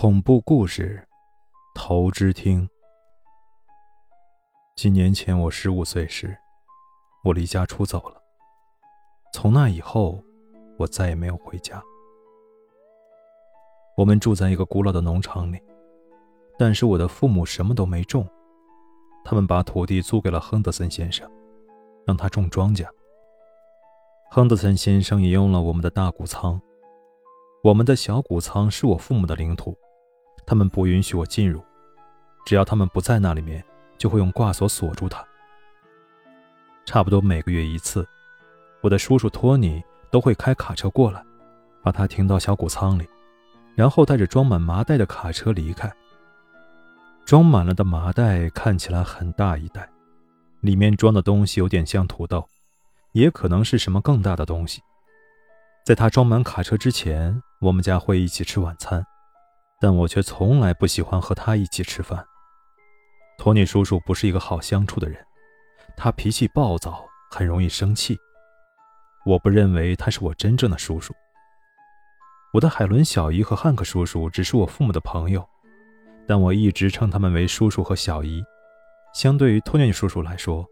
恐怖故事，投之听。几年前，我十五岁时，我离家出走了。从那以后，我再也没有回家。我们住在一个古老的农场里，但是我的父母什么都没种，他们把土地租给了亨德森先生，让他种庄稼。亨德森先生也用了我们的大谷仓。我们的小谷仓是我父母的领土，他们不允许我进入。只要他们不在那里面，就会用挂锁锁住它。差不多每个月一次，我的叔叔托尼都会开卡车过来，把它停到小谷仓里，然后带着装满麻袋的卡车离开。装满了的麻袋看起来很大一袋，里面装的东西有点像土豆，也可能是什么更大的东西。在他装满卡车之前，我们家会一起吃晚餐，但我却从来不喜欢和他一起吃饭。托尼叔叔不是一个好相处的人，他脾气暴躁，很容易生气。我不认为他是我真正的叔叔。我的海伦小姨和汉克叔叔只是我父母的朋友，但我一直称他们为叔叔和小姨。相对于托尼叔叔来说，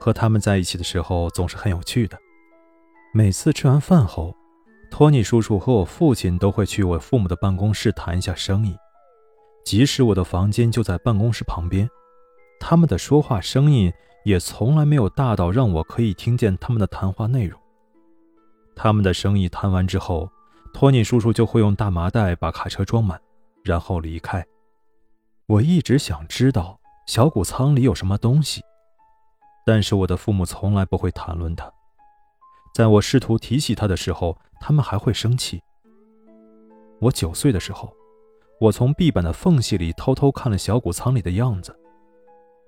和他们在一起的时候总是很有趣的。每次吃完饭后，托尼叔叔和我父亲都会去我父母的办公室谈一下生意，即使我的房间就在办公室旁边，他们的说话声音也从来没有大到让我可以听见他们的谈话内容。他们的生意谈完之后，托尼叔叔就会用大麻袋把卡车装满，然后离开。我一直想知道小谷仓里有什么东西，但是我的父母从来不会谈论它。在我试图提起他的时候，他们还会生气。我九岁的时候，我从壁板的缝隙里偷偷看了小谷仓里的样子。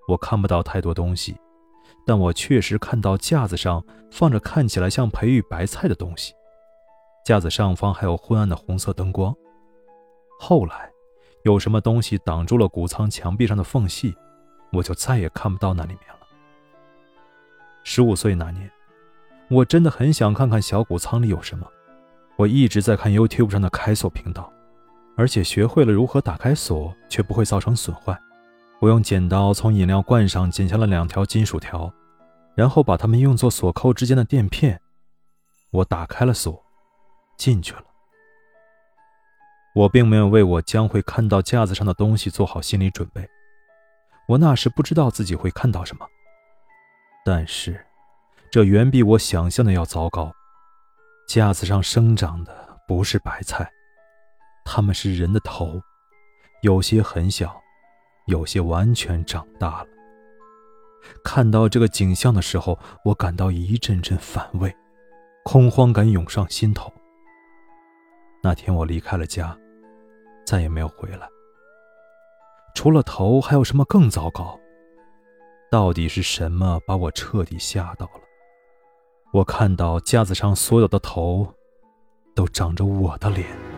我看不到太多东西，但我确实看到架子上放着看起来像培育白菜的东西，架子上方还有昏暗的红色灯光。后来，有什么东西挡住了谷仓墙壁上的缝隙，我就再也看不到那里面了。十五岁那年。我真的很想看看小谷仓里有什么。我一直在看 YouTube 上的开锁频道，而且学会了如何打开锁却不会造成损坏。我用剪刀从饮料罐上剪下了两条金属条，然后把它们用作锁扣之间的垫片。我打开了锁，进去了。我并没有为我将会看到架子上的东西做好心理准备。我那时不知道自己会看到什么，但是。这远比我想象的要糟糕。架子上生长的不是白菜，它们是人的头，有些很小，有些完全长大了。看到这个景象的时候，我感到一阵阵反胃，恐慌感涌上心头。那天我离开了家，再也没有回来。除了头，还有什么更糟糕？到底是什么把我彻底吓到了？我看到架子上所有的头，都长着我的脸。